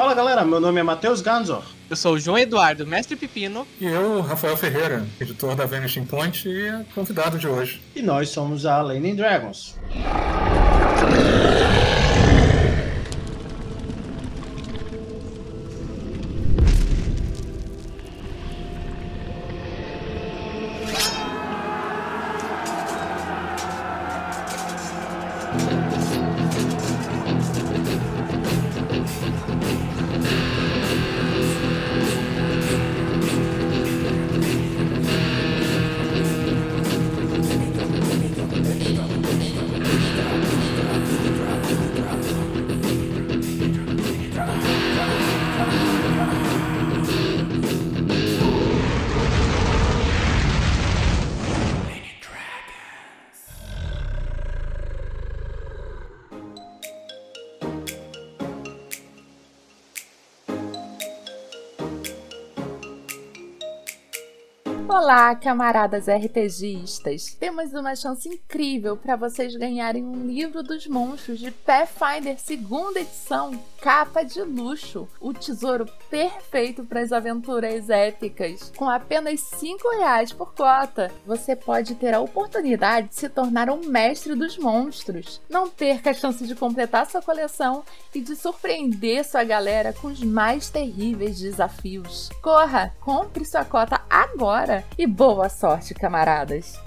Fala galera, meu nome é Matheus Ganzor. Eu sou o João Eduardo, mestre Pepino. E eu, Rafael Ferreira, editor da Vanishing Point e convidado de hoje. E nós somos a Lane Dragons. Olá, camaradas RPGistas! Temos uma chance incrível para vocês ganharem um livro dos monstros de Pathfinder segunda edição, capa de luxo, o tesouro perfeito para as aventuras épicas. Com apenas cinco reais por cota, você pode ter a oportunidade de se tornar um mestre dos monstros. Não perca a chance de completar sua coleção e de surpreender sua galera com os mais terríveis desafios. Corra, compre sua cota agora e boa sorte, camaradas!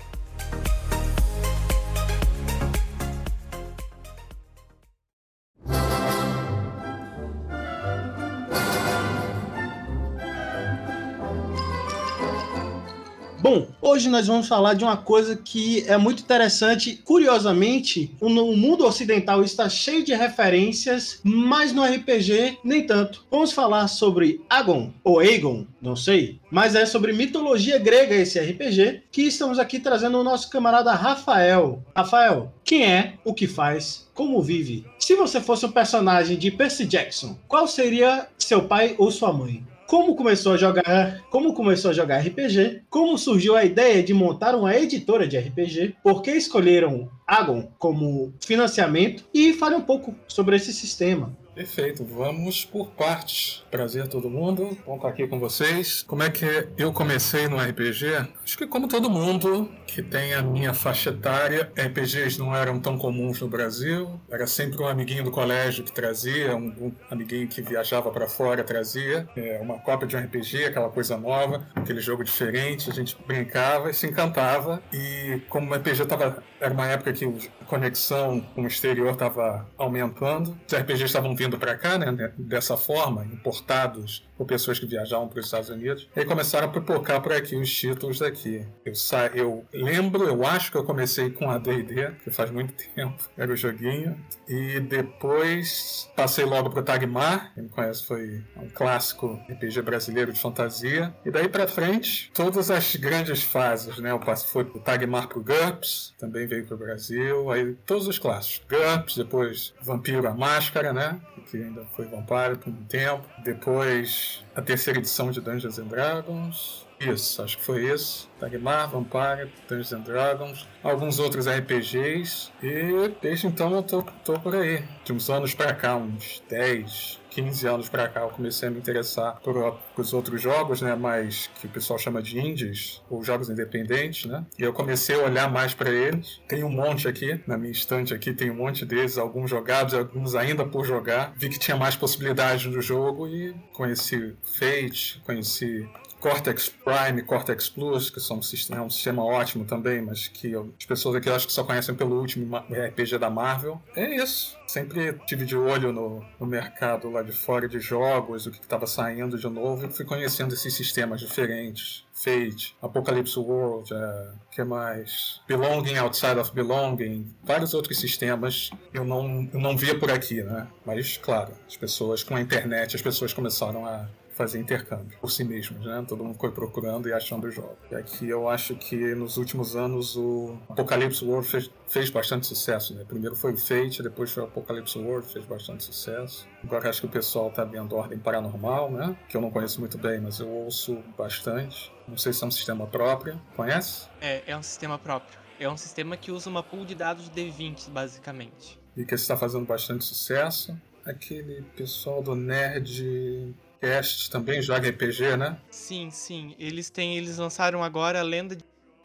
Bom, hoje nós vamos falar de uma coisa que é muito interessante. Curiosamente, o mundo ocidental está cheio de referências, mas no RPG nem tanto. Vamos falar sobre Agon, ou Aegon, não sei, mas é sobre mitologia grega esse RPG, que estamos aqui trazendo o nosso camarada Rafael. Rafael, quem é, o que faz, como vive? Se você fosse um personagem de Percy Jackson, qual seria seu pai ou sua mãe? Como começou a jogar, como começou a jogar RPG, como surgiu a ideia de montar uma editora de RPG, por que escolheram Agon como financiamento e fale um pouco sobre esse sistema. Perfeito, vamos por partes. Prazer a todo mundo, bom estar aqui com vocês. Como é que eu comecei no RPG? Acho que como todo mundo que tem a minha faixa etária, RPGs não eram tão comuns no Brasil. Era sempre um amiguinho do colégio que trazia, um, amiguinho que viajava para fora trazia é, uma cópia de um RPG, aquela coisa nova, aquele jogo diferente. A gente brincava e se encantava. E como o RPG tava, era uma época que a conexão com o exterior estava aumentando, os RPGs estavam vindo para cá, né, dessa forma, importados por pessoas que viajavam para os Estados Unidos, e começaram a pipocar por aqui os títulos daqui. Eu, sa eu lembro, eu acho que eu comecei com a D&D, que faz muito tempo, era o joguinho, e depois passei logo para o Tagmar, quem me conhece foi um clássico RPG brasileiro de fantasia, e daí para frente, todas as grandes fases, né, eu passei, foi do Tagmar para o GURPS, também veio para o Brasil, aí todos os clássicos, GURPS, depois Vampiro a Máscara, né, que ainda foi Vampire por um tempo. Depois a terceira edição de Dungeons and Dragons. Isso, acho que foi isso. Dagmar, Vampire, Dungeons and Dragons, alguns outros RPGs. E desde então eu tô, tô por aí. De uns anos pra cá, uns 10, 15 anos para cá eu comecei a me interessar por, por os outros jogos, né, mais que o pessoal chama de indies ou jogos independentes, né? E eu comecei a olhar mais para eles. Tem um monte aqui na minha estante aqui, tem um monte deles, alguns jogados, alguns ainda por jogar. Vi que tinha mais possibilidades no jogo e conheci Fate, conheci Cortex Prime, Cortex Plus, que são um sistema, é um sistema ótimo também, mas que as pessoas aqui acho que só conhecem pelo último RPG da Marvel. É isso. Sempre tive de olho no, no mercado lá de fora de jogos, o que estava saindo de novo, e fui conhecendo esses sistemas diferentes. Fate, Apocalypse World, é, que mais? Belonging Outside of Belonging, vários outros sistemas eu não, eu não via por aqui, né? Mas, claro, as pessoas, com a internet, as pessoas começaram a fazer intercâmbio por si mesmos, né? Todo mundo foi procurando e achando jogos. E aqui eu acho que nos últimos anos o Apocalypse World fez, fez bastante sucesso, né? Primeiro foi o Fate, depois foi o Apocalypse World, fez bastante sucesso. Agora acho que o pessoal tá vendo Ordem Paranormal, né? Que eu não conheço muito bem, mas eu ouço bastante. Não sei se é um sistema próprio. Conhece? É, é um sistema próprio. É um sistema que usa uma pool de dados de D20, basicamente. E que está fazendo bastante sucesso. aquele pessoal do Nerd Cast também joga RPG, né? Sim, sim. Eles têm. Eles lançaram agora a lenda de.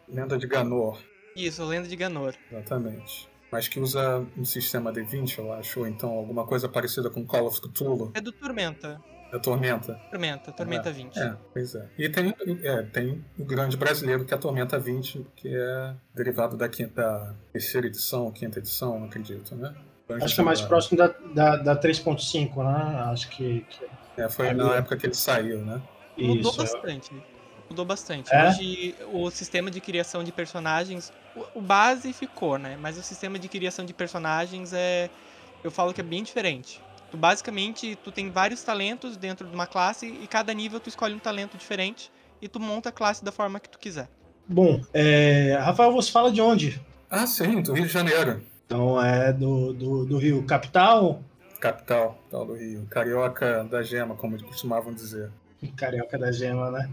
Lenda de Ganor. Isso, a lenda de Ganor. Exatamente. Mas que usa um sistema D20, eu acho, ou então alguma coisa parecida com Call of Cthulhu. É do Tormenta. É Tormenta. Tormenta, Tormenta 20. É, pois é. E tem, é, tem o grande brasileiro que é a Tormenta 20, que é derivado da, quinta, da terceira edição, quinta edição, acredito, né? Acho que é mais próximo da, da, da 3.5, né? Acho que. que... É, foi na época que ele saiu, né? Mudou Isso, é. bastante. Mudou bastante. É? Hoje o sistema de criação de personagens. O, o base ficou, né? Mas o sistema de criação de personagens é. Eu falo que é bem diferente. Tu basicamente tu tem vários talentos dentro de uma classe e cada nível tu escolhe um talento diferente e tu monta a classe da forma que tu quiser. Bom, é, Rafael, você fala de onde? Ah, sim, do Rio de Janeiro. Então é do, do, do Rio Capital, Capital, tal do Rio. Carioca da Gema, como costumavam dizer. Carioca da Gema, né?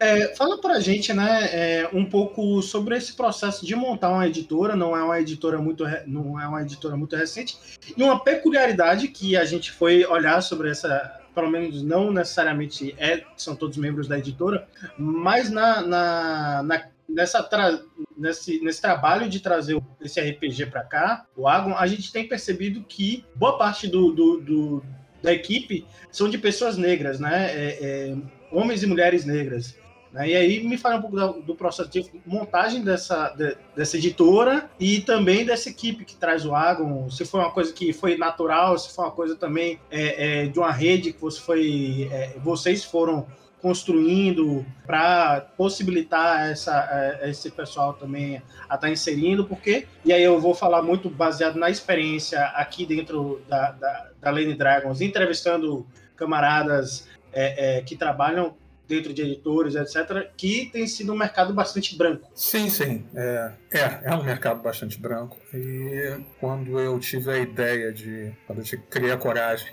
É, fala pra gente, né, é, um pouco sobre esse processo de montar uma editora. Não é uma editora muito, não é uma editora muito recente e uma peculiaridade que a gente foi olhar sobre essa, pelo menos não necessariamente é, são todos membros da editora, mas na, na, na- nessa tra- nesse, nesse trabalho de trazer esse RPG para cá, o Agon, a gente tem percebido que boa parte do, do- do- da equipe são de pessoas negras, né? É- é, homens e mulheres negras. né? E aí me fala um pouco da- do processo de montagem dessa, de- dessa editora e também dessa equipe que traz o Agon. Se foi uma coisa que foi natural, se foi uma coisa também é, é, de uma rede que você foi, é, vocês foram construindo para possibilitar essa, é, esse pessoal também a estar inserindo, porque, e aí eu vou falar muito baseado na experiência aqui dentro da, da, da Lane Dragons, entrevistando camaradas é, é, que trabalham dentro de editores, etc., que tem sido um mercado bastante branco. Sim, sim. É, é, é um mercado bastante branco. E quando eu tive a ideia de. Quando eu criei a coragem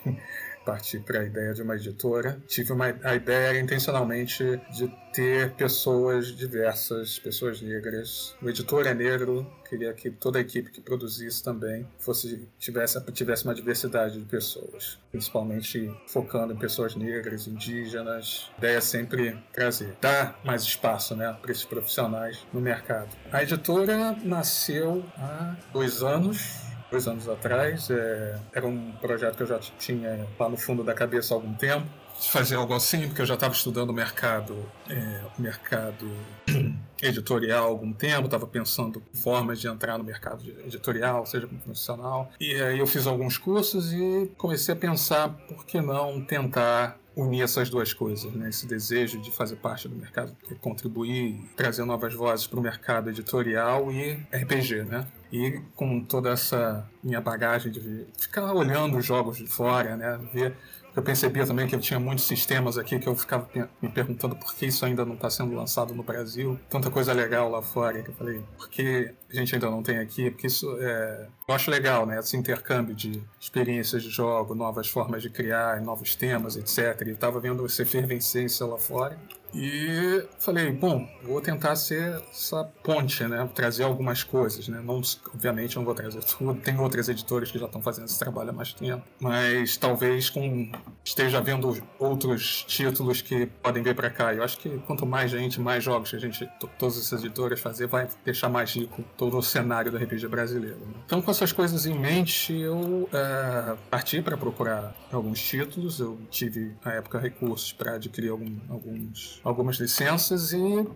partir para a ideia de uma editora, tive uma, a ideia intencionalmente de ter pessoas diversas, pessoas negras. O editor é negro, queria que toda a equipe que produzisse também fosse tivesse, tivesse uma diversidade de pessoas, principalmente focando em pessoas negras, indígenas. A ideia é sempre trazer, dar mais espaço né, para esses profissionais no mercado. A editora nasceu há dois anos, dois anos atrás. É, era um projeto que eu já tinha lá no fundo da cabeça há algum tempo. Fazer algo assim, porque eu já estava estudando o mercado, é, mercado editorial há algum tempo, estava pensando formas de entrar no mercado editorial, seja como profissional. E aí eu fiz alguns cursos e comecei a pensar por que não tentar unir essas duas coisas, né? Esse desejo de fazer parte do mercado, de contribuir, trazer novas vozes para o mercado editorial e RPG, né? E com toda essa minha bagagem de ficar olhando os jogos de fora, né? Ver eu percebia também que eu tinha muitos sistemas aqui que eu ficava me perguntando por que isso ainda não está sendo lançado no Brasil. Tanta coisa legal lá fora que eu falei, por que a gente ainda não tem aqui? Porque isso é. Eu acho legal, né? Esse intercâmbio de experiências de jogo, novas formas de criar, novos temas, etc. E estava vendo essa efervescência lá fora. E falei, bom, vou tentar ser essa ponte, né? Trazer algumas coisas, né? Não, obviamente não vou trazer tudo. Tem outras editoras que já estão fazendo esse trabalho há mais tempo. Mas talvez com esteja vendo outros títulos que podem vir para cá. Eu acho que quanto mais gente, mais jogos que a gente, to- todas essas editoras fazer, vai deixar mais rico todo o cenário do RPG brasileiro. né? Então, com essas coisas em mente, eu é, parti para procurar alguns títulos. Eu tive, na época, recursos para adquirir algum- alguns, algumas licenças e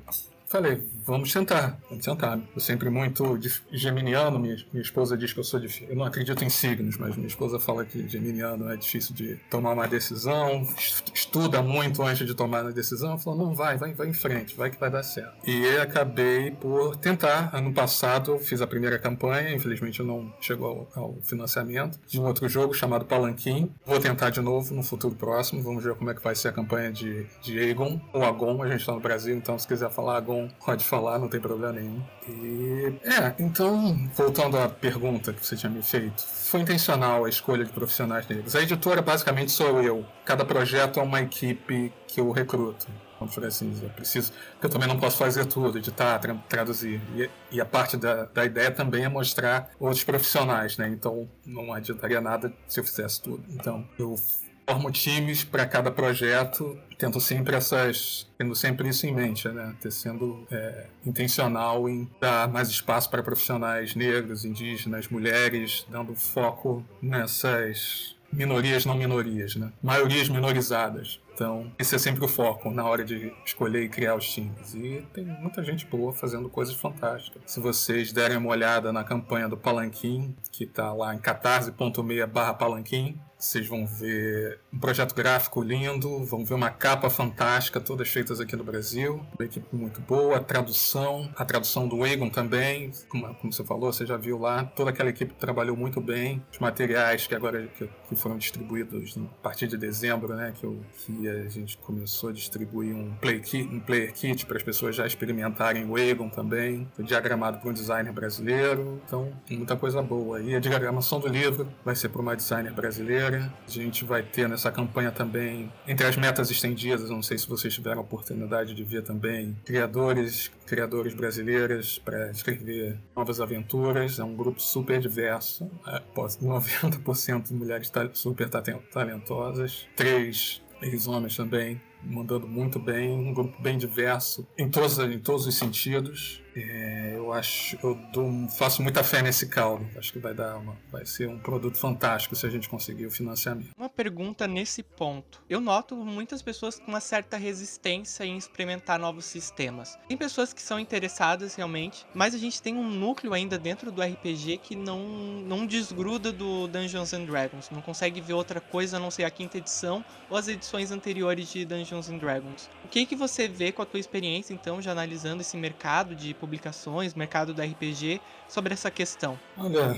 falei, vamos tentar, vamos tentar. Eu sempre muito geminiano, minha, minha esposa diz que eu sou difícil. Eu não acredito em signos, mas minha esposa fala que geminiano é difícil de tomar uma decisão, est- estuda muito antes de tomar a decisão. Falou, não, vai, vai, vai em frente, vai que vai dar certo. E acabei por tentar. Ano passado fiz a primeira campanha, infelizmente não chegou ao, ao financiamento, de um outro jogo chamado Palanquim. Vou tentar de novo no futuro próximo, vamos ver como é que vai ser a campanha de, de Aegon, ou Agon, a gente está no Brasil, então se quiser falar Agon Então, pode falar, não tem problema nenhum. E, é, então, voltando à pergunta que você tinha me feito, foi intencional a escolha de profissionais negros. A editora basicamente sou eu. Cada projeto é uma equipe que eu recruto vamos dizer assim, eu preciso, porque eu também não posso fazer tudo, editar, tra traduzir. E, e, a parte da, da ideia também é mostrar outros profissionais, né? Então não adiantaria nada se eu fizesse tudo. Então eu formo times para cada projeto, tento sempre essas, tendo sempre isso em mente, né? Ter sendo é, intencional em dar mais espaço para profissionais negros, indígenas, mulheres, dando foco nessas minorias não minorias, né? Maiorias minorizadas. Então, esse é sempre o foco na hora de escolher e criar os times. E tem muita gente boa fazendo coisas fantásticas. Se vocês derem uma olhada na campanha do Palanquim, que está lá em catarse.me barra Palanquim, vocês vão ver um projeto gráfico lindo, vão ver uma capa fantástica, todas feitas aqui no Brasil, uma equipe muito boa, a tradução, a tradução do Egon também, como, como, você falou, você já viu lá, toda aquela equipe trabalhou muito bem, os materiais que agora que, que foram distribuídos a partir de dezembro, né, que, eu, que a gente começou a distribuir um, play kit, um player kit para as pessoas já experimentarem o Egon também, foi diagramado por um designer brasileiro, então muita coisa boa. E a diagramação do livro vai ser por uma designer brasileira, a gente vai ter nessa campanha também, entre as metas estendidas, não sei se vocês tiveram a oportunidade de ver também, criadores, criadores brasileiras para escrever novas aventuras. É um grupo super diverso, 90% de mulheres super talentosas, três ex-homens também, mandando muito bem, um grupo bem diverso em todos, em todos os sentidos. É, eu acho, eu dou, faço muita fé nesse caldo. Acho que vai dar uma, vai ser um produto fantástico se a gente conseguir o financiamento. Uma pergunta nesse ponto. Eu noto muitas pessoas com uma certa resistência em experimentar novos sistemas. Tem pessoas que são interessadas realmente, mas a gente tem um núcleo ainda dentro do RPG que não, não desgruda do Dungeons and Dragons. Não consegue ver outra coisa a não ser a quinta edição ou as edições anteriores de Dungeons and Dragons. O que que você vê com a tua experiência então, já analisando esse mercado de publicações, mercado do RPG, sobre essa questão? Olha,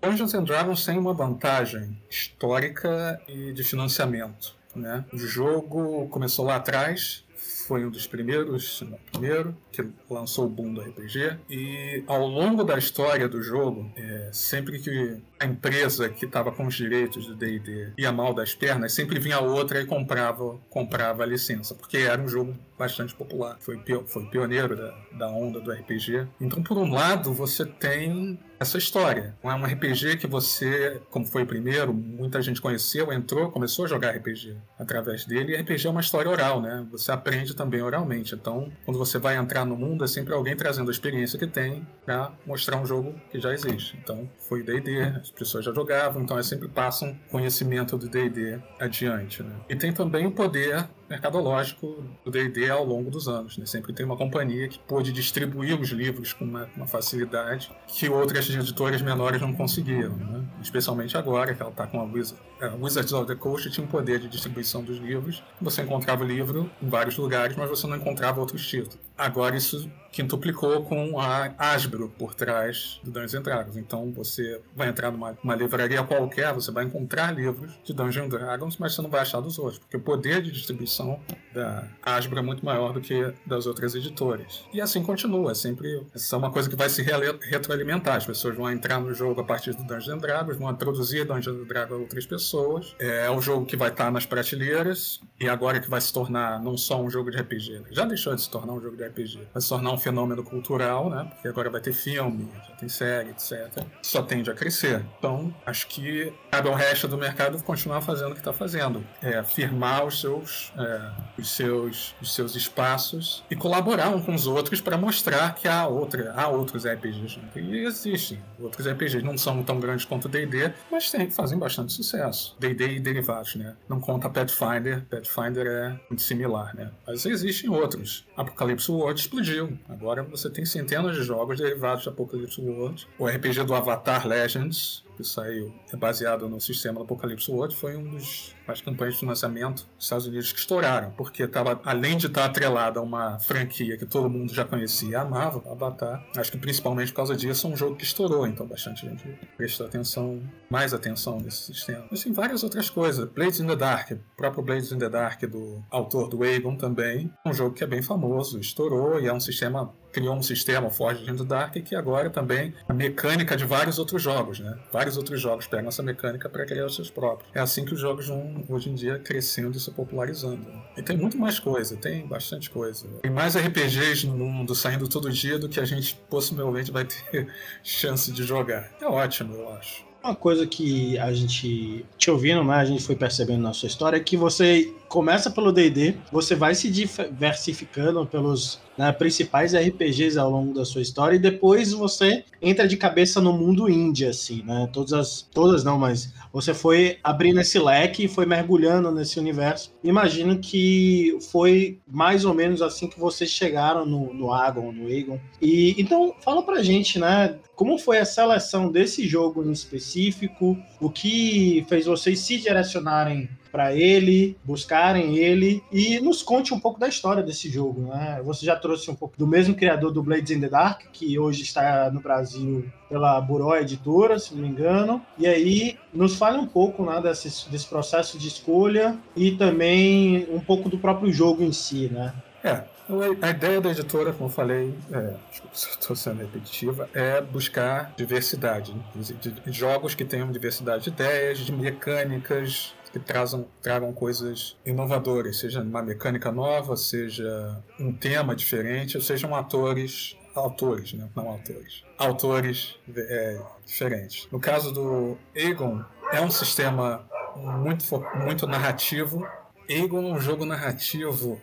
Dungeons and Dragons tem uma vantagem histórica e de financiamento. Né? O jogo começou lá atrás, foi um dos primeiros, se não primeiro, que lançou o boom do RPG. E ao longo da história do jogo, é, sempre que a empresa que estava com os direitos do D&D ia mal das pernas, sempre vinha outra e comprava, comprava a licença, porque era um jogo bastante popular. Foi, foi pioneiro da, da onda do RPG. Então, por um lado, você tem essa história. É um RPG que você, como foi o primeiro, muita gente conheceu, entrou, começou a jogar RPG através dele. E RPG é uma história oral, né? Você aprende também oralmente. Então, quando você vai entrar no mundo, é sempre alguém trazendo a experiência que tem para mostrar um jogo que já existe. Então, foi D&D, as pessoas já jogavam, então é sempre passam conhecimento do D&D adiante, né? E tem também o poder mercadológico do D&D ao longo dos anos. Né? Sempre tem uma companhia que pôde distribuir os livros com uma, uma facilidade que outras editoras menores não conseguiram. Né? Especialmente agora, que ela está com a Wizard. Wizards of the Coast tinha um poder de distribuição dos livros. Você encontrava o livro em vários lugares, mas você não encontrava outros títulos. Agora isso quintuplicou com a Asbro por trás do Dungeons Dragons. Então você vai entrar numa livraria qualquer, você vai encontrar livros de Dungeons Dragons, mas você não vai achar dos outros, porque o poder de distribuição da Asbro é muito maior do que das outras editoras. E assim continua, sempre essa é uma coisa que vai se retroalimentar. As pessoas vão entrar no jogo a partir do Dungeons Dragons, vão introduzir Dungeons Dragons a outras pessoas. É o jogo que vai estar nas prateleiras e agora que vai se tornar não só um jogo de RPG, né? já deixou de se tornar um jogo de RPG. Vai se tornar um fenômeno cultural, né? Porque agora vai ter filme, já tem série, etc. Só tende a crescer. Então, acho que cabe ao resto do mercado continuar fazendo o que está fazendo. É, firmar os seus, é, os, seus, os seus espaços e colaborar uns com os outros para mostrar que há, outra, há outros RPGs. E existem. Outros RPGs não são tão grandes quanto o D&D, mas tem, fazem bastante sucesso. D&D e derivados, né? Não conta Pathfinder. Pathfinder é muito similar, né? Mas existem outros. Apocalypse World explodiu. Agora você tem centenas de jogos derivados de Apocalypse World. O RPG do Avatar Legends que saiu, é baseado no sistema do Apocalipse World, foi um dos as campanhas de financiamento dos Estados Unidos que estouraram, porque estava além de estar atrelada a uma franquia que todo mundo já conhecia e amava, Avatar, acho que principalmente por causa disso é um jogo que estourou, então bastante gente prestou atenção, mais atenção nesse sistema. Mas tem várias outras coisas, Blades in the Dark, o próprio Blades in the Dark do autor do Aegon também, é um jogo que é bem famoso, estourou e é um sistema criou um sistema forte dentro do Dark que agora também a mecânica de vários outros jogos, né? Vários outros jogos pegam essa mecânica para criar os seus próprios. É assim que os jogos vão hoje em dia crescendo e se popularizando. E tem muito mais coisa, tem bastante coisa. Tem mais RPGs no mundo saindo todo dia do que a gente possivelmente vai ter chance de jogar. É ótimo, eu acho. Uma coisa que a gente te ouvindo, né, a gente foi percebendo na sua história é que você começa pelo D&D, você vai se diversificando pelos né, principais RPGs ao longo da sua história e depois você entra de cabeça no mundo indie, assim, né? Todas as, todas não, mas você foi abrindo esse leque e foi mergulhando nesse universo. Imagino que foi mais ou menos assim que vocês chegaram no, no Agon, no Egon. E então fala pra gente, né? Como foi a seleção desse jogo em específico? O que fez vocês se direcionarem para ele, buscarem ele e nos conte um pouco da história desse jogo. Né? Você já trouxe um pouco do mesmo criador do Blades in the Dark, que hoje está no Brasil pela Buró Editora, se não me engano. E aí, nos fale um pouco né, desse, desse processo de escolha e também um pouco do próprio jogo em si, né? É, a ideia da editora, como eu falei, é, estou sendo repetitiva, é buscar diversidade. Né? Jogos que tenham diversidade de ideias, de mecânicas, que trazam, tragam coisas inovadoras, seja uma mecânica nova, seja um tema diferente, ou sejam atores autores, né? não autores, autores é, diferentes. No caso do Aegon, é um sistema muito, muito narrativo. Aegon é um jogo narrativo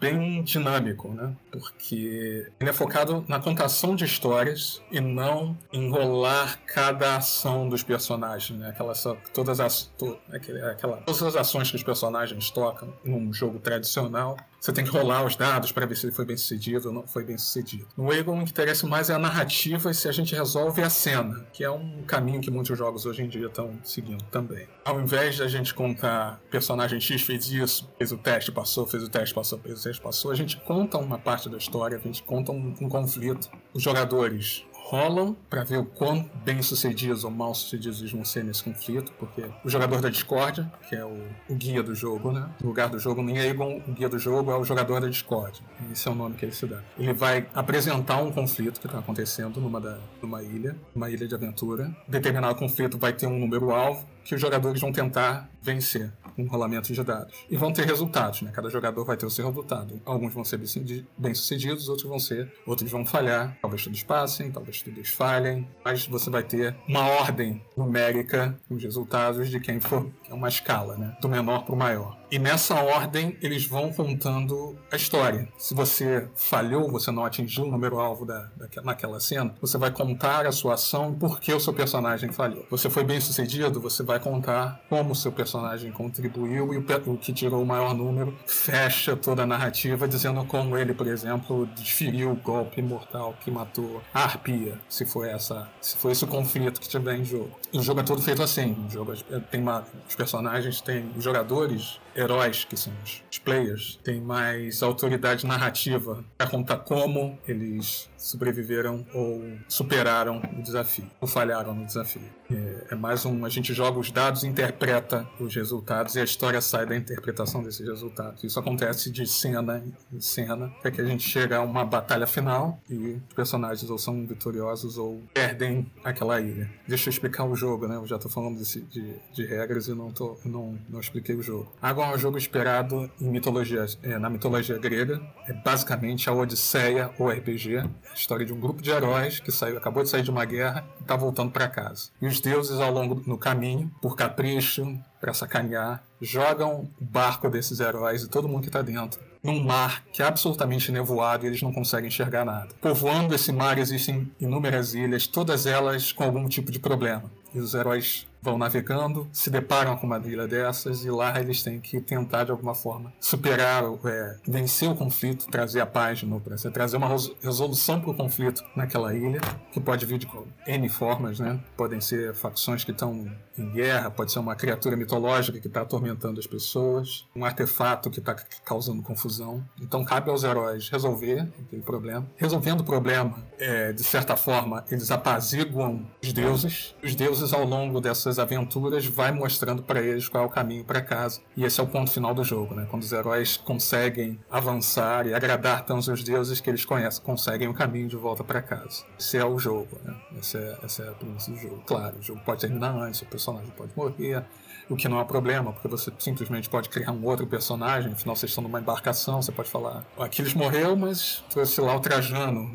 bem dinâmico, né? Porque ele é focado na contação de histórias e não enrolar cada ação dos personagens, né? Aquelas, todas as, to, aquela, todas as ações que os personagens tocam num jogo tradicional você tem que rolar os dados para ver se ele foi bem sucedido ou não foi bem sucedido. No Egon, o que interessa mais é a narrativa e se a gente resolve a cena, que é um caminho que muitos jogos hoje em dia estão seguindo também. Ao invés de a gente contar personagem X fez isso, fez o teste, passou, fez o teste, passou, fez o teste, passou, a gente conta uma parte da história, a gente conta um, um conflito. Os jogadores rolam para ver o quão bem sucedidos ou mal sucedidos eles vão ser nesse conflito, porque o jogador da discórdia, que é o, o guia do jogo, né? No lugar do jogo, nem Aegon, o guia do jogo é o jogador da discórdia. Esse é o nome que ele se dá. Ele vai apresentar um conflito que está acontecendo numa, da, numa ilha, uma ilha de aventura. Determinado conflito vai ter um número alvo que os jogadores vão tentar vencer um rolamento de dados. E vão ter resultados, né? Cada jogador vai ter o seu resultado. Alguns vão ser bem-sucedidos, outros vão ser, outros vão falhar. Talvez todos passem, talvez todos falhem, mas você vai ter uma ordem numérica com os resultados de quem for, é uma escala, né? Do menor para o maior. E nessa ordem, eles vão contando a história. Se você falhou, você não atingiu o número alvo da, naquela cena, você vai contar a sua ação e por que o seu personagem falhou. Você foi bem sucedido, você vai contar como o seu personagem contribuiu e o, o que tirou o maior número fecha toda a narrativa dizendo como ele, por exemplo, desferiu o golpe mortal que matou a arpia, se foi essa, se foi esse o conflito que tiver em jogo. O jogo é todo feito assim. O jogo é, tem uma, os personagens têm os jogadores heróis, que são os players, têm mais autoridade narrativa para contar como eles sobreviveram ou superaram o desafio, ou falharam no desafio. É, é, mais um. A gente joga os dados, interpreta os resultados e a história sai da interpretação desses resultados. Isso acontece de cena em cena, até que a gente chega a uma batalha final e os personagens ou são vitoriosos ou perdem aquela ilha. Deixa eu explicar o jogo, né? Eu já estou falando desse, de, de, regras e não, tô, não, não expliquei o jogo. Agora é um jogo esperado em mitologia, é, na mitologia grega. É basicamente a Odisseia ou RPG a história de um grupo de heróis que saiu, acabou de sair de uma guerra e está voltando para casa. E os deuses, ao longo no caminho, por capricho, para sacanear, jogam o barco desses heróis e todo mundo que está dentro num mar que é absolutamente nevoado e eles não conseguem enxergar nada. Povoando esse mar existem inúmeras ilhas, todas elas com algum tipo de problema. E os heróis vão navegando, se deparam com uma ilha dessas e lá eles têm que tentar de alguma forma superar, é, vencer o conflito, trazer a paz de novo, trazer uma resolução para o conflito naquela ilha, que pode vir de N formas, né? Podem ser facções que estão em guerra, pode ser uma criatura mitológica que está atormentando as pessoas, um artefato que está causando confusão. Então cabe aos heróis resolver aquele problema. Resolvendo o problema, é, de certa forma, eles apaziguam os deuses. Os deuses, ao longo dessas aventuras, vai mostrando para eles qual é o caminho para casa. E esse é o ponto final do jogo, né? Quando os heróis conseguem avançar e agradar tanto os deuses que eles conhecem, conseguem o caminho de volta para casa. Esse é o jogo, né? Essa é, essa é a premissa do jogo. Claro, o jogo pode terminar antes, o personagem pode morrer, o que não é problema, porque você simplesmente pode criar um outro personagem, afinal vocês estão numa embarcação, você pode falar, Aquiles morreu, mas trouxe lá o Trajano,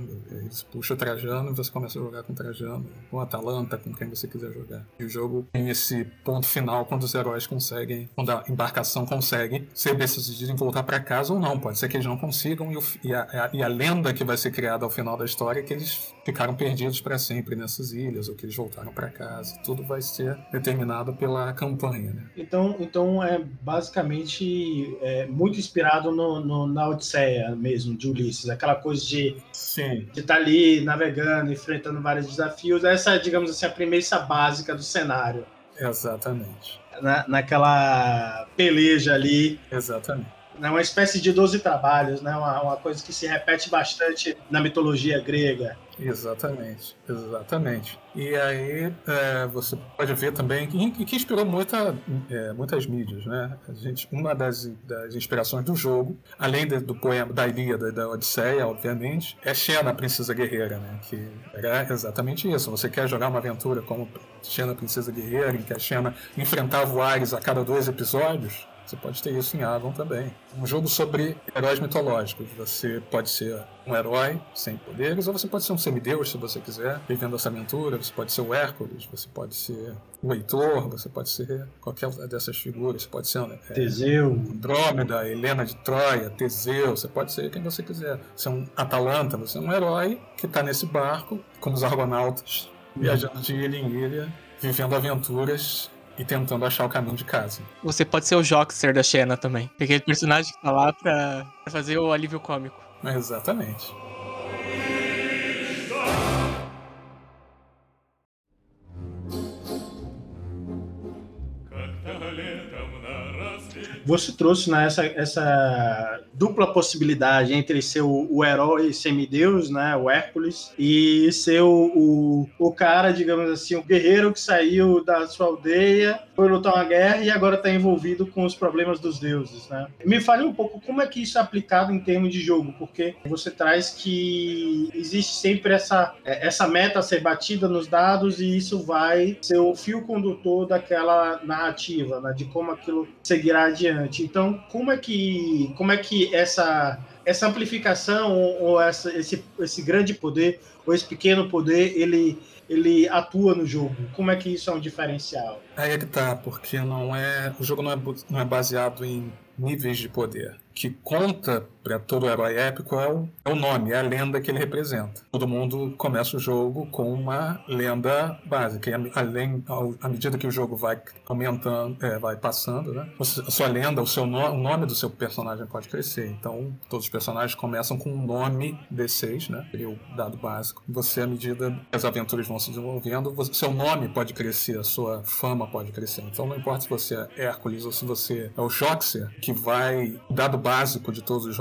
você puxa o Trajano e você começa a jogar com o Trajano, com a Atalanta, com quem você quiser jogar. E o jogo tem esse ponto final quando os heróis conseguem, quando a embarcação consegue ser decidido em voltar para casa ou não, pode ser que eles não consigam e, o, e, a, e a lenda que vai ser criada ao final da história é que eles ficaram perdidos para sempre nessas ilhas, ou que eles voltaram para casa, tudo vai ser determinado pela campanha né? Então, então é basicamente é, muito inspirado no, no, na Odisseia mesmo, de Ulisses. Aquela coisa de estar tá ali navegando, enfrentando vários desafios. Essa é, digamos assim, a premissa básica do cenário. Exatamente. Na, naquela peleja ali. Exatamente é uma espécie de 12 trabalhos, né? Uma, uma, coisa que se repete bastante na mitologia grega. Exatamente, exatamente. E aí é, você pode ver também que, que inspirou muita, é, muitas mídias, né? A gente, uma das, das inspirações do jogo, além de, do poema da Ilíada e da Odisseia, obviamente, é Xena, a princesa guerreira, né? Que era exatamente isso. Você quer jogar uma aventura como Xena, princesa guerreira, em que a Xena enfrentava o Ares a cada dois episódios? Você pode ter isso em Avon também. Um jogo sobre heróis mitológicos. Você pode ser um herói sem poderes, ou você pode ser um semideus, se você quiser, vivendo essa aventura. Você pode ser o Hércules, você pode ser o Heitor, você pode ser qualquer dessas figuras. Você pode ser é, Teseu, Andrômeda, Helena de Troia, Teseu. Você pode ser quem você quiser. Você é um Atalanta, você é um herói que está nesse barco, como os argonautas, viajando de ilha em ilha, vivendo aventuras e tentando achar o caminho de casa. Você pode ser o Joxer da Xena também. Aquele personagem que tá lá pra, pra fazer o alívio cômico. Exatamente. Você trouxe né, essa, essa dupla possibilidade entre ser o, o herói semideus, né, o Hércules, e ser o, o, o, cara, digamos assim, o guerreiro que saiu da sua aldeia, foi lutar uma guerra e agora está envolvido com os problemas dos deuses. Né? Me fale um pouco como é que isso é aplicado em termos de jogo, porque você traz que existe sempre essa, essa meta a ser batida nos dados e isso vai ser o fio condutor daquela narrativa, né, de como aquilo seguirá adiante. Então, como é que, como é que essa, essa amplificação ou essa, esse, esse grande poder ou esse pequeno poder ele, ele atua no jogo? Como é que isso é um diferencial? Aí é que tá, porque não é o jogo não é, não é baseado em níveis de poder que conta para todo herói épico é o, é o, nome, é a lenda que ele representa. Todo mundo começa o jogo com uma lenda básica. E além, à medida que o jogo vai aumentando, é, vai passando, né? A sua lenda, o seu no, o nome do seu personagem pode crescer. Então, todos os personagens começam com um nome D6, né? Seria o dado básico. Você, à medida que as aventuras vão se desenvolvendo, você, seu nome pode crescer, a sua fama pode crescer. Então, não importa se você é Hércules ou se você é o Joxer, que vai, dado básico de todos os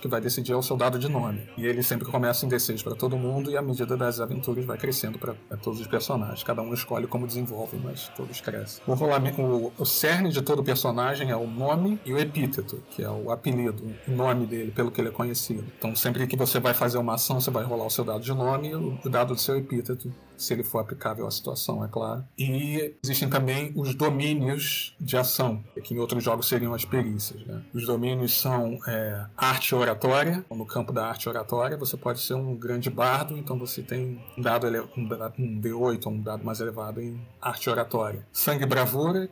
que vai decidir é o seu dado de nome. E ele sempre começa em D6 para todo mundo e à medida das aventuras vai crescendo para todos os personagens. Cada um escolhe como desenvolve, mas todos crescem. O, rolamento, o, o cerne de todo personagem é o nome e o epíteto, que é o apelido, o nome dele, pelo que ele é conhecido. Então sempre que você vai fazer uma ação, você vai rolar o seu dado de nome e o dado do seu epíteto se ele for aplicável à situação, é claro. E existem também os domínios de ação, que em outros jogos seriam as perícias. Né? Os domínios são é, arte oratória, no campo da arte oratória você pode ser um grande bardo, então você tem um dado, um, um D8 ou um dado mais elevado em arte oratória. Sangue bravura,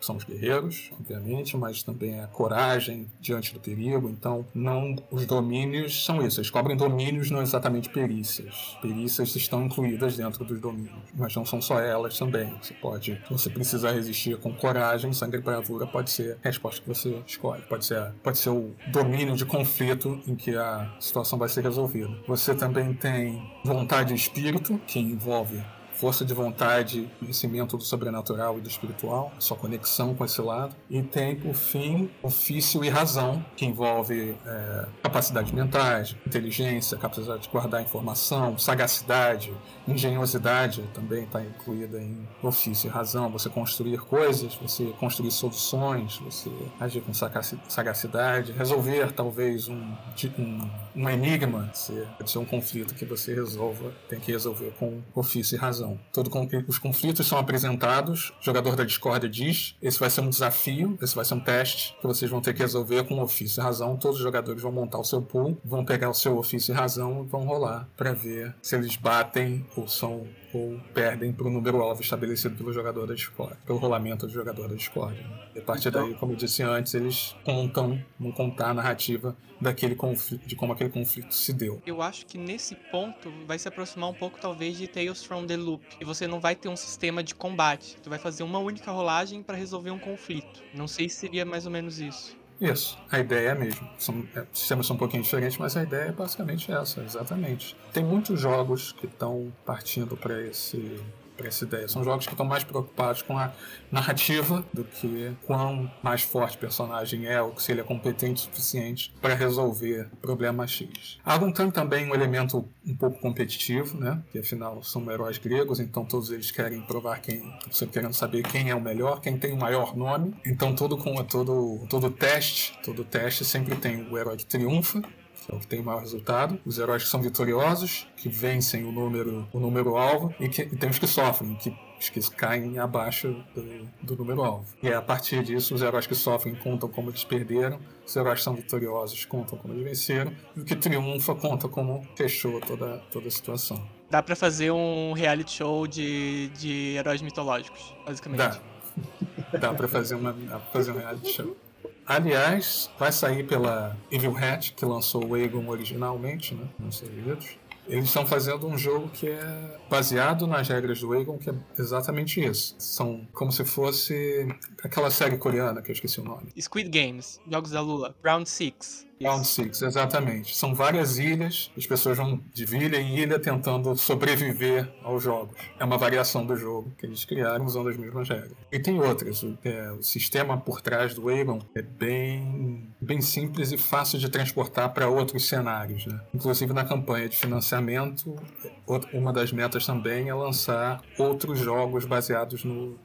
são os guerreiros, obviamente, mas também a coragem diante do perigo. Então, não os domínios são isso. Eles cobrem domínios, não exatamente perícias. Perícias estão incluídas dentro dos domínios, mas não são só elas também. Você pode, você precisa resistir com coragem, sangue e bravura pode ser a resposta que você escolhe. Pode ser, pode ser o domínio de conflito em que a situação vai ser resolvida. Você também tem vontade e espírito, que envolve força de vontade, conhecimento do sobrenatural e do espiritual, sua conexão com esse lado. E tem, por fim, ofício e razão, que envolve é, capacidades mentais, inteligência, capacidade de guardar informação, sagacidade, engenhosidade também está incluída em ofício e razão. Você construir coisas, você construir soluções, você agir com sagacidade, resolver talvez um, um, um enigma, se é um conflito que você resolva, tem que resolver com ofício e razão. Todo, os conflitos são apresentados, o jogador da discórdia diz: esse vai ser um desafio, esse vai ser um teste que vocês vão ter que resolver com ofício e razão. Todos os jogadores vão montar o seu pool, vão pegar o seu ofício e razão e vão rolar para ver se eles batem ou são ou perdem para o número alvo estabelecido pelo jogador da Discord, pelo rolamento do jogador da Discord. E a partir então, daí, como eu disse antes, eles contam, vão contar a narrativa daquele conflito, de como aquele conflito se deu. Eu acho que nesse ponto vai se aproximar um pouco talvez de Tales from the Loop, e você não vai ter um sistema de combate, tu vai fazer uma única rolagem para resolver um conflito. Não sei se seria mais ou menos isso. Isso, a ideia é a mesma. São, é, sistemas são um pouquinho diferentes, mas a ideia é basicamente essa, exatamente. Tem muitos jogos que estão partindo para esse para essa ideia. São jogos que estão mais preocupados com a narrativa do que quão mais forte o personagem é ou se ele é competente o suficiente para resolver problema X. Argon tem também um elemento um pouco competitivo, né? Que afinal são heróis gregos, então todos eles querem provar quem, você querendo saber quem é o melhor, quem tem o maior nome. Então todo com todo todo teste, todo teste sempre tem o herói que triunfa é o que tem o maior resultado, os heróis que são vitoriosos, que vencem o número, o número alvo, e, que, e tem os que sofrem, que os que caem abaixo do, do número alvo. E é a partir disso, os heróis que sofrem contam como eles perderam, os heróis que são vitoriosos contam como eles venceram, e o que triunfa conta como fechou toda, toda a situação. Dá para fazer um reality show de, de heróis mitológicos, basicamente. Dá. Dá pra fazer, uma, dá pra fazer um reality show. Aliás, vai sair pela Evil Hat, que lançou o Egon originalmente, né, nos Estados Unidos. Eles estão fazendo um jogo que é baseado nas regras do Egon, que é exatamente isso. São como se fosse aquela série coreana que eu esqueci o nome. Squid Games, Jogos da Lula, Round 6. Round Six, exatamente. São várias ilhas, as pessoas vão de ilha em ilha tentando sobreviver aos jogos. É uma variação do jogo que eles criaram usando as mesmas regras. E tem outras. O, é, o sistema por trás do Aegon é bem, bem simples e fácil de transportar para outros cenários. Né? Inclusive na campanha de financiamento, uma das metas também é lançar outros jogos baseados no,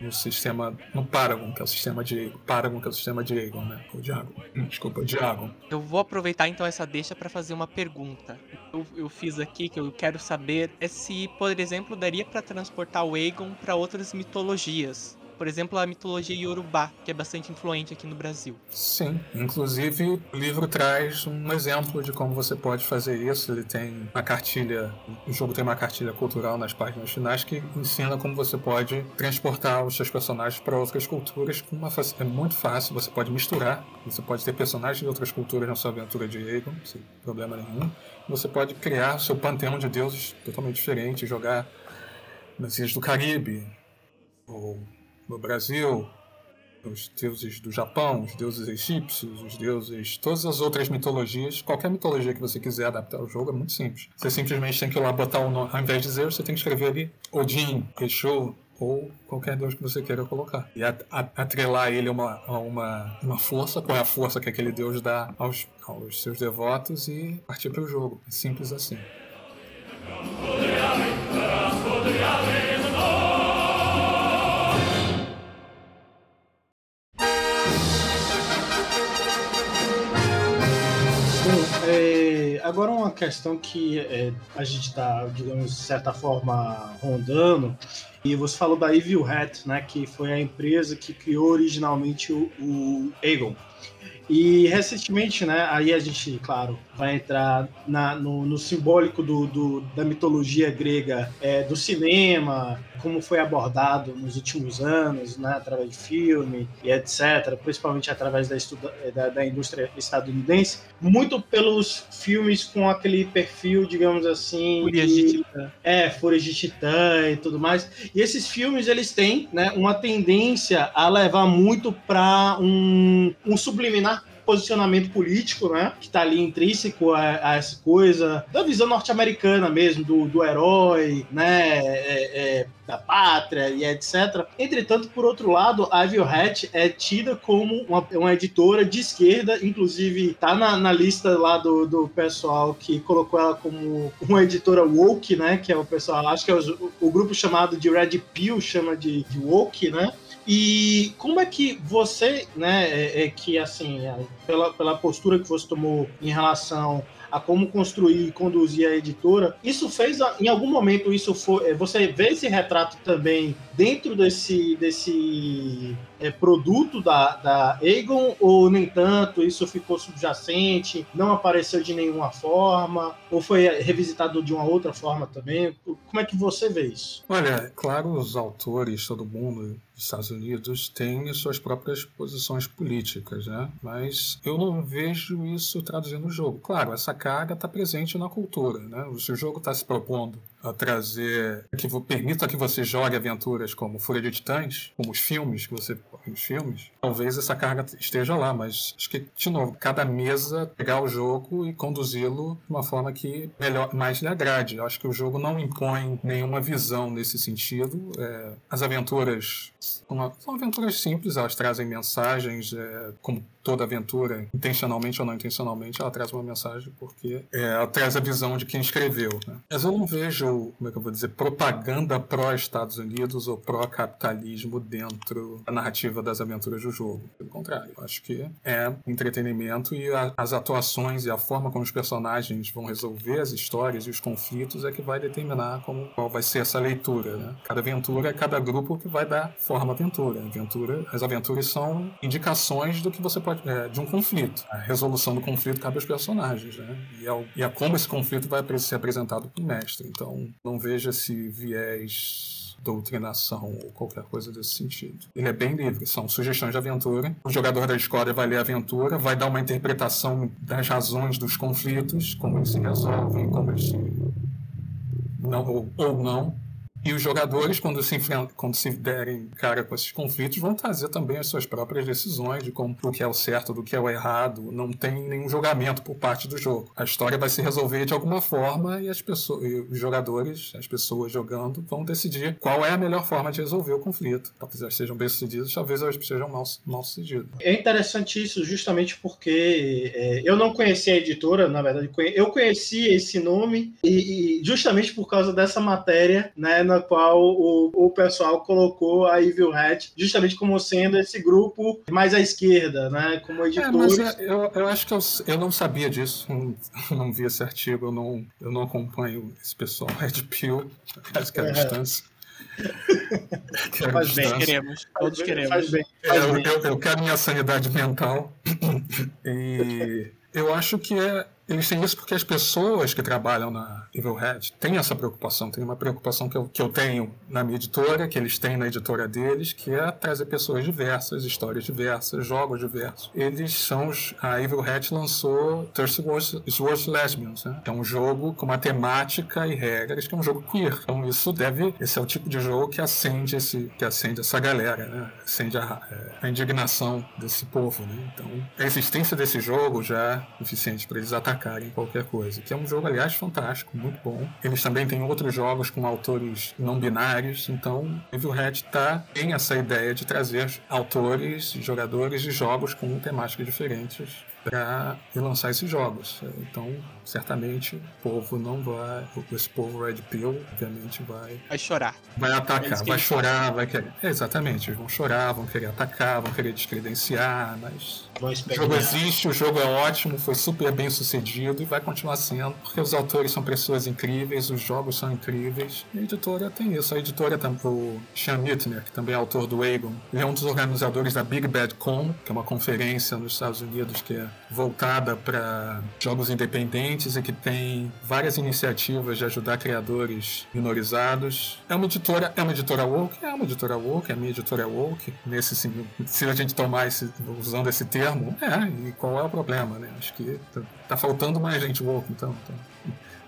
no sistema, no Paragon, que é o sistema de Paragon, que é o sistema de Aegon, né? Diagon. Desculpa, Diagon. Eu vou aproveitar então essa deixa para fazer uma pergunta. Eu, eu, fiz aqui que eu quero saber é se, por exemplo, daria para transportar o Aegon para outras mitologias. Por exemplo, a mitologia Yorubá, que é bastante influente aqui no Brasil. Sim, inclusive o livro traz um exemplo de como você pode fazer isso. Ele tem uma cartilha, o jogo tem uma cartilha cultural nas páginas finais que ensina como você pode transportar os seus personagens para outras culturas com uma é muito fácil. Você pode misturar, você pode ter personagens de outras culturas na sua aventura de Aegon, sem problema nenhum. Você pode criar seu panteão de deuses totalmente diferente, jogar nas Ilhas do Caribe ou no Brasil, os deuses do Japão, os deuses egípcios, os deuses, todas as outras mitologias, qualquer mitologia que você quiser adaptar ao jogo é muito simples. Você simplesmente tem que ir lá botar o nome, ao invés de dizer, você tem que escrever ali Odin, Exu, ou qualquer deus que você queira colocar. E atrelar ele a uma, a uma, uma força, qual é a força que aquele deus dá aos, aos seus devotos e partir para o jogo. É simples assim. Agora uma questão que é, a gente está, digamos, de certa forma, rondando E você falou da Evil Hat, né, que foi a empresa que criou originalmente o, o Aegon. E recentemente, né, aí a gente, claro, vai entrar na, no, no, simbólico do, do, da mitologia grega é, do cinema, como foi abordado nos últimos anos, né, através de filme e etc., principalmente através da, estuda, da, da, indústria estadunidense, muito pelos filmes com aquele perfil, digamos assim... Fúria de Titã. É, Fúria de Titã e tudo mais. E esses filmes, eles têm né, uma tendência a levar muito para um, um subliminar posicionamento político, né? Que está ali intrínseco a, a, essa coisa da visão norte-americana mesmo, do, do herói, né? É, é, da pátria e etc. Entretanto, por outro lado, a Hat é tida como uma, uma editora de esquerda, inclusive tá na, na lista lá do, do pessoal que colocou ela como uma editora woke, né? Que é o pessoal, acho que é o, o grupo chamado de Red Pill chama de, de woke, né? E como é que você, né, é, é que assim, é, pela, pela postura que você tomou em relação a como construir e conduzir a editora. Isso fez, em algum momento, isso foi. É, você vê esse retrato também dentro desse, desse é, produto da, da Aegon, ou nem tanto, isso ficou subjacente, não apareceu de nenhuma forma, ou foi revisitado de uma outra forma também? Como é que você vê isso? Olha, claro, os autores, todo mundo dos Estados Unidos tem suas próprias posições políticas, né? Mas eu não vejo isso traduzindo o jogo. Claro, essa carga está presente na cultura, né? Se o jogo está se propondo a trazer que permita que você jogue aventuras como Fúria de Titãs, como os filmes que você os filmes, talvez essa carga esteja lá, mas acho que de novo, cada mesa pegar o jogo e conduzi-lo de uma forma que melhor, mais lhe agrade. Eu acho que o jogo não impõe nenhuma visão nesse sentido. É, as aventuras uma, são aventuras simples, elas trazem mensagens, é, como toda aventura, intencionalmente ou não intencionalmente, ela traz uma mensagem porque é, ela traz a visão de quem escreveu. Né? Mas eu não vejo, como é que eu vou dizer, propaganda pró-Estados Unidos ou pró-capitalismo dentro da narrativa das aventuras do jogo. Pelo contrário, eu acho que é entretenimento e a, as atuações e a forma como os personagens vão resolver as histórias e os conflitos é que vai determinar como, qual vai ser essa leitura. Né? Cada aventura é cada grupo que vai dar forma à aventura. aventura. As aventuras são indicações do que você pode de um conflito. A resolução do conflito cabe aos personagens, né? E, ao, e a como esse conflito vai ser apresentado para o mestre. Então, não veja esse viés doutrinação ou qualquer coisa desse sentido. Ele é bem livre, são sugestões de aventura. O jogador da escola vai ler a aventura, vai dar uma interpretação das razões dos conflitos, como eles se resolvem, como eles se... Não, ou, ou não, e os jogadores, quando se, enfrentam, quando se derem cara com esses conflitos, vão trazer também as suas próprias decisões de como o que é o certo, do que é o errado. Não tem nenhum julgamento por parte do jogo. A história vai se resolver de alguma forma e as pessoas, e os jogadores, as pessoas jogando, vão decidir qual é a melhor forma de resolver o conflito. Talvez elas sejam bem-sucedidas, talvez elas sejam mal-sucedidas. É interessante isso, justamente porque é, eu não conhecia a editora, na verdade, eu conheci esse nome e, e justamente por causa dessa matéria, né? Na qual o, o pessoal colocou a Evil Hat justamente como sendo esse grupo mais à esquerda, né? Como editores. É, mas eu, eu acho que eu, eu não sabia disso, não, não vi esse artigo, eu não, eu não acompanho esse pessoal Red Pill, acho que é a distância. Quero faz bem, queremos, todos faz queremos. Faz bem, faz é, eu, eu, eu quero minha sanidade mental e eu acho que é eles têm isso porque as pessoas que trabalham na Evil Head têm essa preocupação. Tem uma preocupação que eu, que eu tenho na minha editora, que eles têm na editora deles, que é trazer pessoas diversas, histórias diversas, jogos diversos. Eles são os. A Evil Head lançou Thirsty Wars Lesbians, né? que é um jogo com uma temática e regras, que é um jogo queer. Então isso deve. Esse é o tipo de jogo que acende, esse, que acende essa galera, né? Acende a, a indignação desse povo. Né? Então a existência desse jogo já é suficiente para eles atacarem em qualquer coisa. Que é um jogo, aliás, fantástico, muito bom. Eles também têm outros jogos com autores não binários, então Evil Hat tá, tem essa ideia de trazer autores, jogadores de jogos com temáticas diferentes para lançar esses jogos. Então, certamente, o povo não vai. Esse povo Red Pill, obviamente, vai. Vai chorar. Vai atacar, vai chorar, vai querer. É, exatamente, eles vão chorar, vão querer atacar, vão querer descredenciar, mas. O jogo existe, o jogo é ótimo, foi super bem sucedido e vai continuar sendo, porque os autores são pessoas incríveis, os jogos são incríveis. E a editora tem isso. A editora tem o Sean Mittner, que também é autor do Aegon, ele é um dos organizadores da Big Bad Con, que é uma conferência nos Estados Unidos que é voltada para jogos independentes e que tem várias iniciativas de ajudar criadores minorizados. É uma editora, é uma editora woke, é uma editora woke, a minha editora é woke, nesse se a gente tomar esse, usando esse termo, é, e qual é o problema, né? Acho que tá, tá faltando mais gente woke, então. então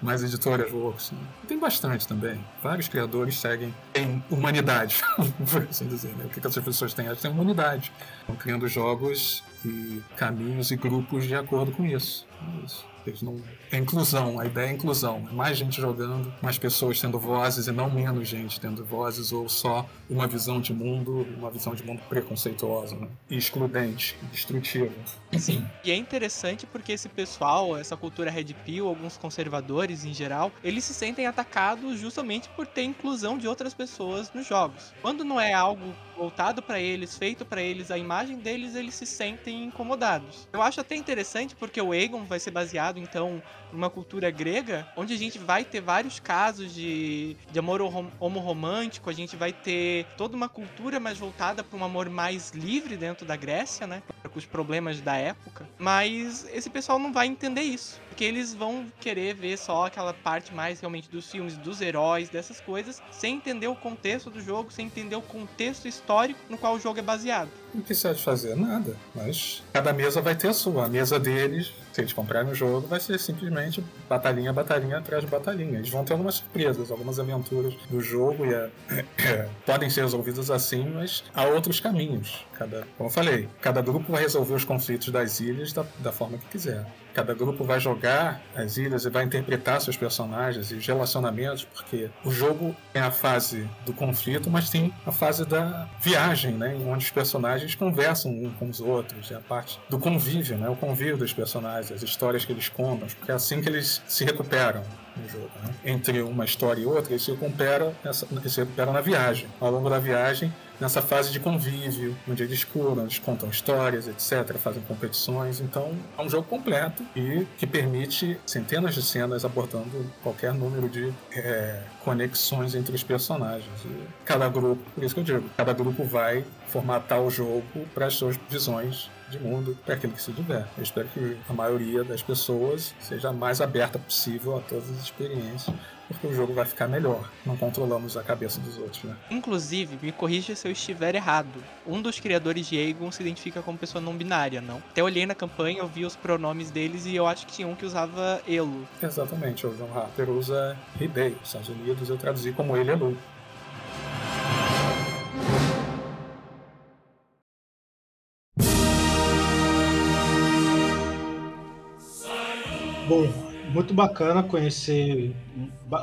mais editoras woke. Né? Tem bastante também. Vários criadores seguem em humanidade, por assim dizer. Né? O que, que essas pessoas têm? Elas têm humanidade. Estão criando jogos e caminhos e grupos de acordo com isso. É isso. Eles não... É inclusão, a ideia é inclusão. É mais gente jogando, mais pessoas tendo vozes e não menos gente tendo vozes ou só uma visão de mundo, uma visão de mundo preconceituosa, né? excludente, destrutiva. Sim. E é interessante porque esse pessoal, essa cultura Red Pill, alguns conservadores em geral, eles se sentem atacados justamente por ter inclusão de outras pessoas nos jogos. Quando não é algo voltado para eles, feito para eles, a imagem deles, eles se sentem incomodados. Eu acho até interessante porque o Aegon vai ser baseado então numa cultura grega, onde a gente vai ter vários casos de, de amor homorromântico, a gente vai ter toda uma cultura mais voltada para um amor mais livre dentro da Grécia, né? Com os problemas da época. Mas esse pessoal não vai entender isso. Porque eles vão querer ver só aquela parte mais realmente dos filmes, dos heróis, dessas coisas, sem entender o contexto do jogo, sem entender o contexto histórico no qual o jogo é baseado. O que você de fazer? Nada. Mas cada mesa vai ter a sua. A mesa deles, se eles comprarem o jogo, vai ser simplesmente batalhinha, batalhinha atrás de batalhinha. Eles vão ter algumas surpresas, algumas aventuras do jogo e podem ser resolvidas assim, mas há outros caminhos. Cada, como eu falei, cada grupo vai resolver os conflitos das ilhas da, da forma que quiser. Cada grupo vai jogar as ilhas e vai interpretar seus personagens e os relacionamentos, porque o jogo tem a fase do conflito, mas tem a fase da viagem, né? Onde os personagens conversam uns com os outros, é a parte do convívio, né? O convívio dos personagens, as histórias que eles contam, porque é assim que eles se recuperam no jogo. Né? Entre uma história e outra, eles se recuperam, eles se recuperam na viagem. Ao longo da viagem, nessa fase de convívio, onde eles curam, eles contam histórias, etc., fazem competições. Então, é um jogo completo e que permite centenas de cenas abordando qualquer número de é, conexões entre os personagens. E cada grupo, por isso que eu digo, cada grupo vai formatar o jogo para as suas visões de mundo para aquilo que se tiver. Eu espero que a maioria das pessoas seja mais aberta possível a todas as experiências porque o jogo vai ficar melhor. Não controlamos a cabeça dos outros, né? Inclusive, me corrija se eu estiver errado. Um dos criadores de Aegon se identifica como pessoa não binária, não? Até olhei na campanha, eu vi os pronomes deles e eu acho que tinha um que usava Elo. Exatamente, o John Harper usa he, Nos Estados Unidos eu traduzi como ele Elu. Bom, muito bacana conhecer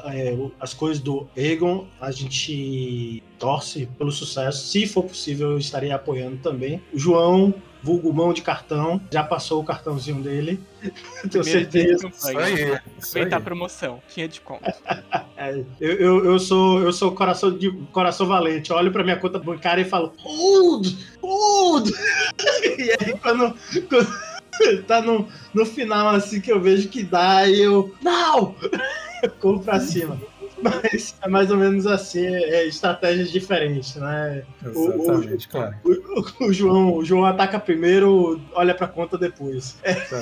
é, as coisas do Egon. A gente torce pelo sucesso. Se for possível, eu estarei apoiando também. O João, vulgo mão de cartão, já passou o cartãozinho dele. Tenho certeza. Isso aí. Aproveitar a promoção. Tinha de conta. é, eu, eu, eu, sou, eu sou coração, de, coração valente. Eu olho pra minha conta bancária e falo: Hold! Hold! e aí, quando, quando tá no, no final, assim, que eu vejo que dá, e eu. Não! eu corro pra cima. Mas é mais ou menos assim, é estratégias diferentes, né? Exatamente, o, o, claro. O, o, João, o João ataca primeiro, olha pra conta depois. É. Tá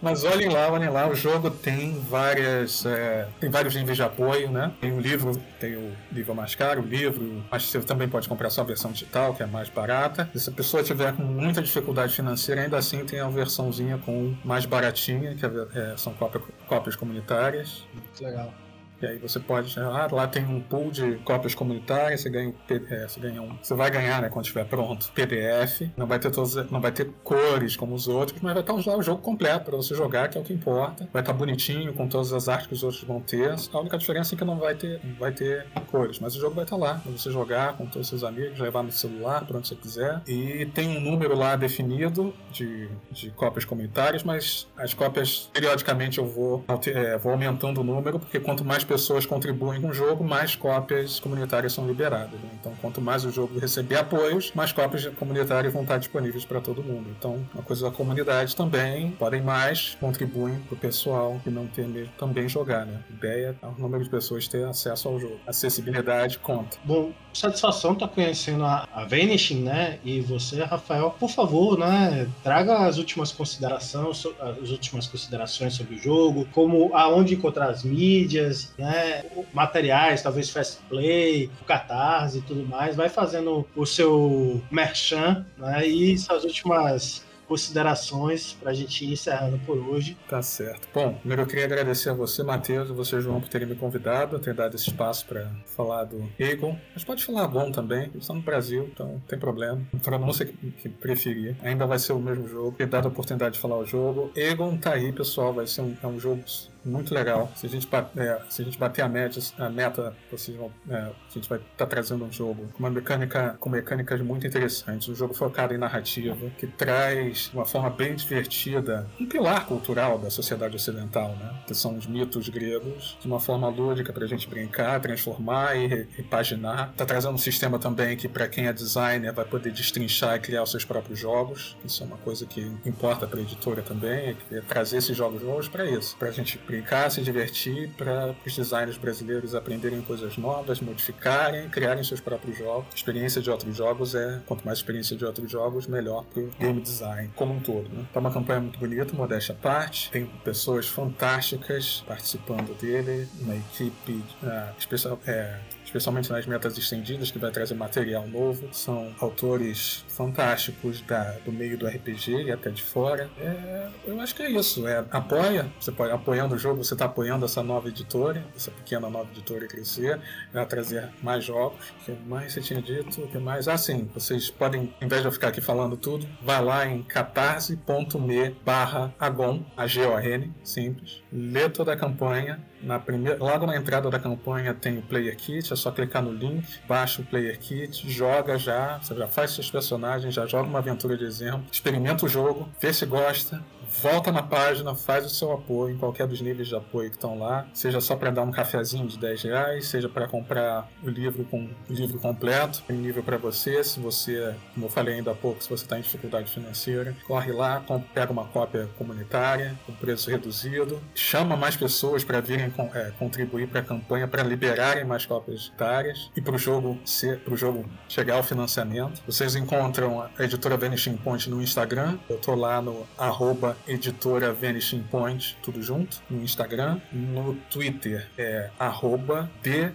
mas olhem lá, olhem lá, o jogo tem várias. É, tem vários níveis de apoio, né? Tem o livro, tem o livro mais caro, o livro, mas você também pode comprar só a versão digital, que é mais barata. E se a pessoa tiver com muita dificuldade financeira, ainda assim tem a versãozinha com mais baratinha, que é, é são cópias, cópias comunitárias. Muito legal. E aí você pode. Lá tem um pool de cópias comunitárias, você ganha, é, você ganha um. Você vai ganhar, né, quando estiver pronto, PDF. Não vai ter todos, não vai ter cores como os outros, mas vai estar lá o jogo completo para você jogar, que é o que importa. Vai estar bonitinho, com todas as artes que os outros vão ter. A única diferença é que não vai ter, não vai ter cores, mas o jogo vai estar lá para você jogar com todos os seus amigos, levar no celular, para onde você quiser. E tem um número lá definido de, de cópias comunitárias, mas as cópias, periodicamente eu vou, é, vou aumentando o número, porque quanto mais pessoas contribuem com o jogo, mais cópias comunitárias são liberadas. Né? Então, quanto mais o jogo receber apoios, mais cópias comunitárias vão estar disponíveis para todo mundo. Então, uma coisa da comunidade também, podem mais, contribuem para o pessoal que não tem mesmo também jogar. Né? A ideia é o número de pessoas ter acesso ao jogo. Acessibilidade conta. Bom, satisfação estar tá conhecendo a, a Vanishing, né? E você, Rafael, por favor, né? Traga as últimas considerações, as últimas considerações sobre o jogo, como aonde encontrar as mídias, né? Materiais, talvez fast play, catarse e tudo mais. Vai fazendo o seu merchan, né? E suas últimas considerações para a gente ir encerrando por hoje. Tá certo. Bom, primeiro eu queria agradecer a você, Matheus, e você, João, por terem me convidado, ter dado esse espaço para falar do Egon. Mas pode falar bom também, estão no Brasil, então não tem problema. Pronúncia que, que preferir. Ainda vai ser o mesmo jogo. Ter dado a oportunidade de falar o jogo. Egon tá aí, pessoal, vai ser um, é um jogo muito legal. Se a gente, é, se a gente bater a, média, a meta, vocês vão, é, a gente vai estar tá trazendo um jogo com uma mecânica, com mecânicas muito interessantes. Um jogo focado em narrativa, que traz uma forma bem divertida um pilar cultural da sociedade ocidental, né? Que são os mitos gregos, de uma forma lúdica para a gente brincar, transformar e repaginar. Está trazendo um sistema também que, para quem é designer, vai poder destrinchar e criar os seus próprios jogos. Isso é uma coisa que importa para a editora também, é trazer esses jogos novos para isso, para a gente brincar, se divertir, para os designers brasileiros aprenderem coisas novas, modificarem, criarem seus próprios jogos. Experiência de outros jogos é, quanto mais experiência de outros jogos, melhor para o game design como um todo. Né? É uma campanha muito bonita, modéstia à parte, tem pessoas fantásticas participando dele, uma equipe uh, especial, é, especialmente nas metas estendidas, que vai trazer material novo. São autores fantásticos da, do meio do RPG e até de fora. É, eu acho que é isso. É, apoia, você pode, apoiando o jogo, você está apoiando essa nova editora, essa pequena nova editora crescer, vai trazer mais jogos. O que mais você tinha dito? O que mais? Ah, sim, vocês podem, em vez de eu ficar aqui falando tudo, vai lá em catarse.me barra agon, A-G-O-N, simples. Lê toda a campanha na primeira, logo na entrada da campanha tem o Player Kit, é só clicar no link, baixa o Player Kit, joga já, você já faz seus personagens, já joga uma aventura de exemplo, experimenta o jogo, vê se gosta, volta na página, faz o seu apoio em qualquer dos níveis de apoio que estão lá, seja só para dar um cafezinho de 10 reais, seja para comprar o livro com o livro completo, nível para você, se você, como eu falei ainda há pouco, se você está em dificuldade financeira, corre lá, pega uma cópia comunitária com preço reduzido, chama mais pessoas para virem é, contribuir para a campanha, para liberarem mais cópias diárias e para o jogo ser, para o jogo chegar ao financiamento. Vocês encontram a editora Vanishing Point no Instagram, eu tô lá no arroba editora Vanishing Point, tudo junto, no Instagram. No Twitter é arroba de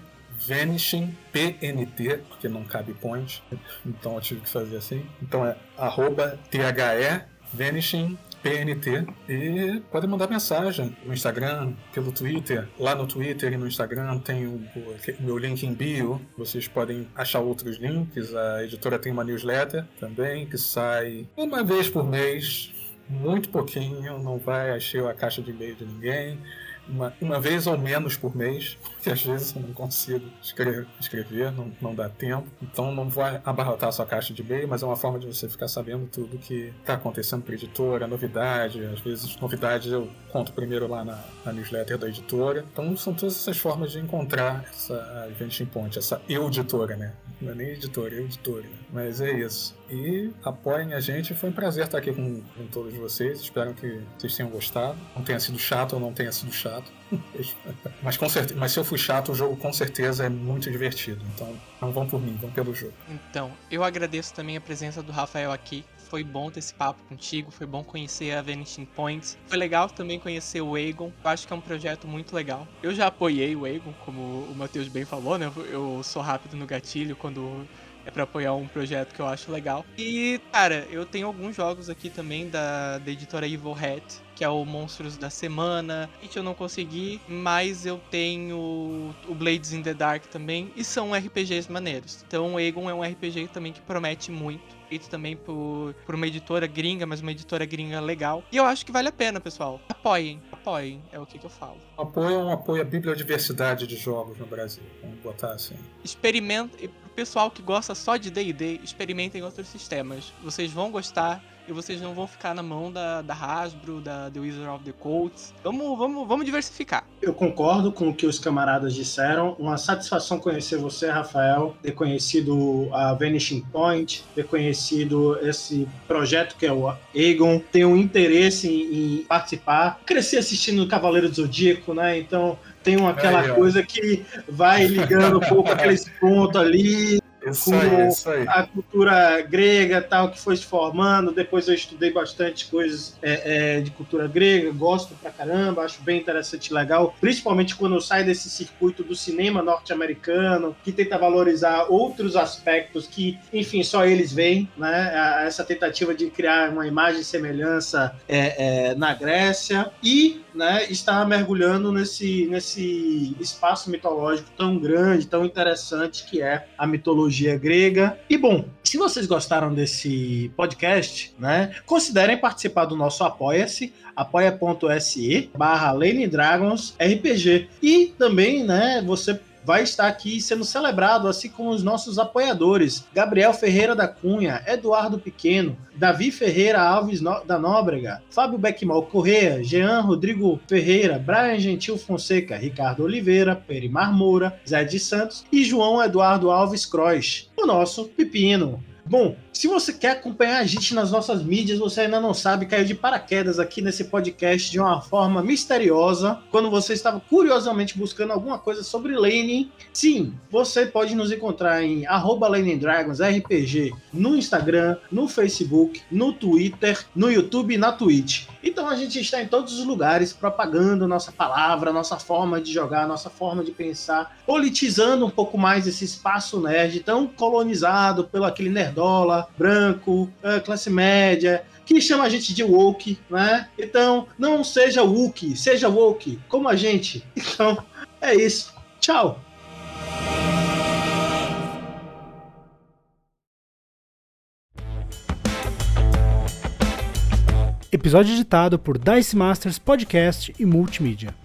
PNT, porque não cabe point, então eu tive que fazer assim. Então é arroba THE Vanishing PNT e podem mandar mensagem no Instagram, pelo Twitter. Lá no Twitter e no Instagram tem o, meu link em bio. Vocês podem achar outros links. A editora tem uma newsletter também que sai uma vez por mês muito pouquinho, não vai encher a caixa de e-mail de ninguém uma, uma vez ou menos por mês, porque às vezes eu não consigo escrever, escrever não, não dá tempo. Então não vai abarrotar a sua caixa de e-mail, mas é uma forma de você ficar sabendo tudo que está acontecendo para a editora, novidade. Às vezes, novidades eu conto primeiro lá na, na, newsletter da editora. Então são todas essas formas de encontrar essa Invention Point, essa eu editora, né? Não é nem editora, é editora. Mas é isso. E apoiem a gente. Foi um prazer estar aqui com, com todos vocês. Espero que vocês tenham gostado. Não tenha sido chato ou não tenha sido chato. mas, com certeza, mas se eu fui chato, o jogo com certeza é muito divertido. Então não vão por mim, vão pelo jogo. Então, eu agradeço também a presença do Rafael aqui. Foi bom ter esse papo contigo, foi bom conhecer a Vanishing Points. Foi legal também conhecer o Egon. Eu acho que é um projeto muito legal. Eu já apoiei o Egon, como o Matheus bem falou, né? Eu sou rápido no gatilho quando é para apoiar um projeto que eu acho legal. E, cara, eu tenho alguns jogos aqui também da, da editora Evil Hat, que é o Monstros da Semana. Gente, eu não consegui, mas eu tenho o Blades in the Dark também, e são RPGs maneiros. Então, o Egon é um RPG também que promete muito feito também por, por uma editora gringa, mas uma editora gringa legal. E eu acho que vale a pena, pessoal. Apoiem, apoiem, é o que, que eu falo. Apoiam, apoia a bibliodiversidade de jogos no Brasil, vamos botar assim. Experimenta, pro pessoal que gosta só de D&D, experimentem outros sistemas. Vocês vão gostar, e vocês não vão ficar na mão da, da Hasbro, da The Wizard of the Coast. Vamos, vamos, vamos diversificar. Eu concordo com o que os camaradas disseram. Uma satisfação conhecer você, Rafael, ter conhecido a Vanishing Point, ter conhecido esse projeto que é o Egon, ter um interesse em, em participar. Cresci assistindo o Cavaleiro do Zodíaco, né? Então tem aquela aí, coisa que vai ligando um pouco aqueles pontos ali, isso aí, isso aí. a cultura grega tal que foi se formando. Depois eu estudei bastante coisas é, é, de cultura grega, gosto pra caramba, acho bem interessante e legal, principalmente quando eu saio desse circuito do cinema norte-americano, que tenta valorizar outros aspectos que, enfim, só eles veem, né? Essa tentativa de criar uma imagem e semelhança é, é, na Grécia e né, está mergulhando nesse, nesse espaço mitológico tão grande, tão interessante que é a mitologia grega. E bom, se vocês gostaram desse podcast, né, considerem participar do nosso Apoia-se, apoia.se barra Dragons RPG. E também, né, você vai estar aqui sendo celebrado, assim como os nossos apoiadores: Gabriel Ferreira da Cunha, Eduardo Pequeno, Davi Ferreira Alves da Nóbrega, Fábio Beckmal Correia, Jean Rodrigo Ferreira, Brian Gentil Fonseca, Ricardo Oliveira, Perimar Moura, Zé de Santos e João Eduardo Alves Croix, o nosso Pepino. Bom, se você quer acompanhar a gente nas nossas mídias, você ainda não sabe, caiu de paraquedas aqui nesse podcast de uma forma misteriosa, quando você estava curiosamente buscando alguma coisa sobre Lane. Sim, você pode nos encontrar em RPG no Instagram, no Facebook, no Twitter, no YouTube e na Twitch. Então a gente está em todos os lugares propagando nossa palavra, nossa forma de jogar, nossa forma de pensar, politizando um pouco mais esse espaço nerd tão colonizado pelo aquele nerdola branco, é, classe média, que chama a gente de woke, né? Então, não seja woke, seja woke, como a gente. Então, é isso. Tchau! Episódio editado por Dice Masters Podcast e Multimídia.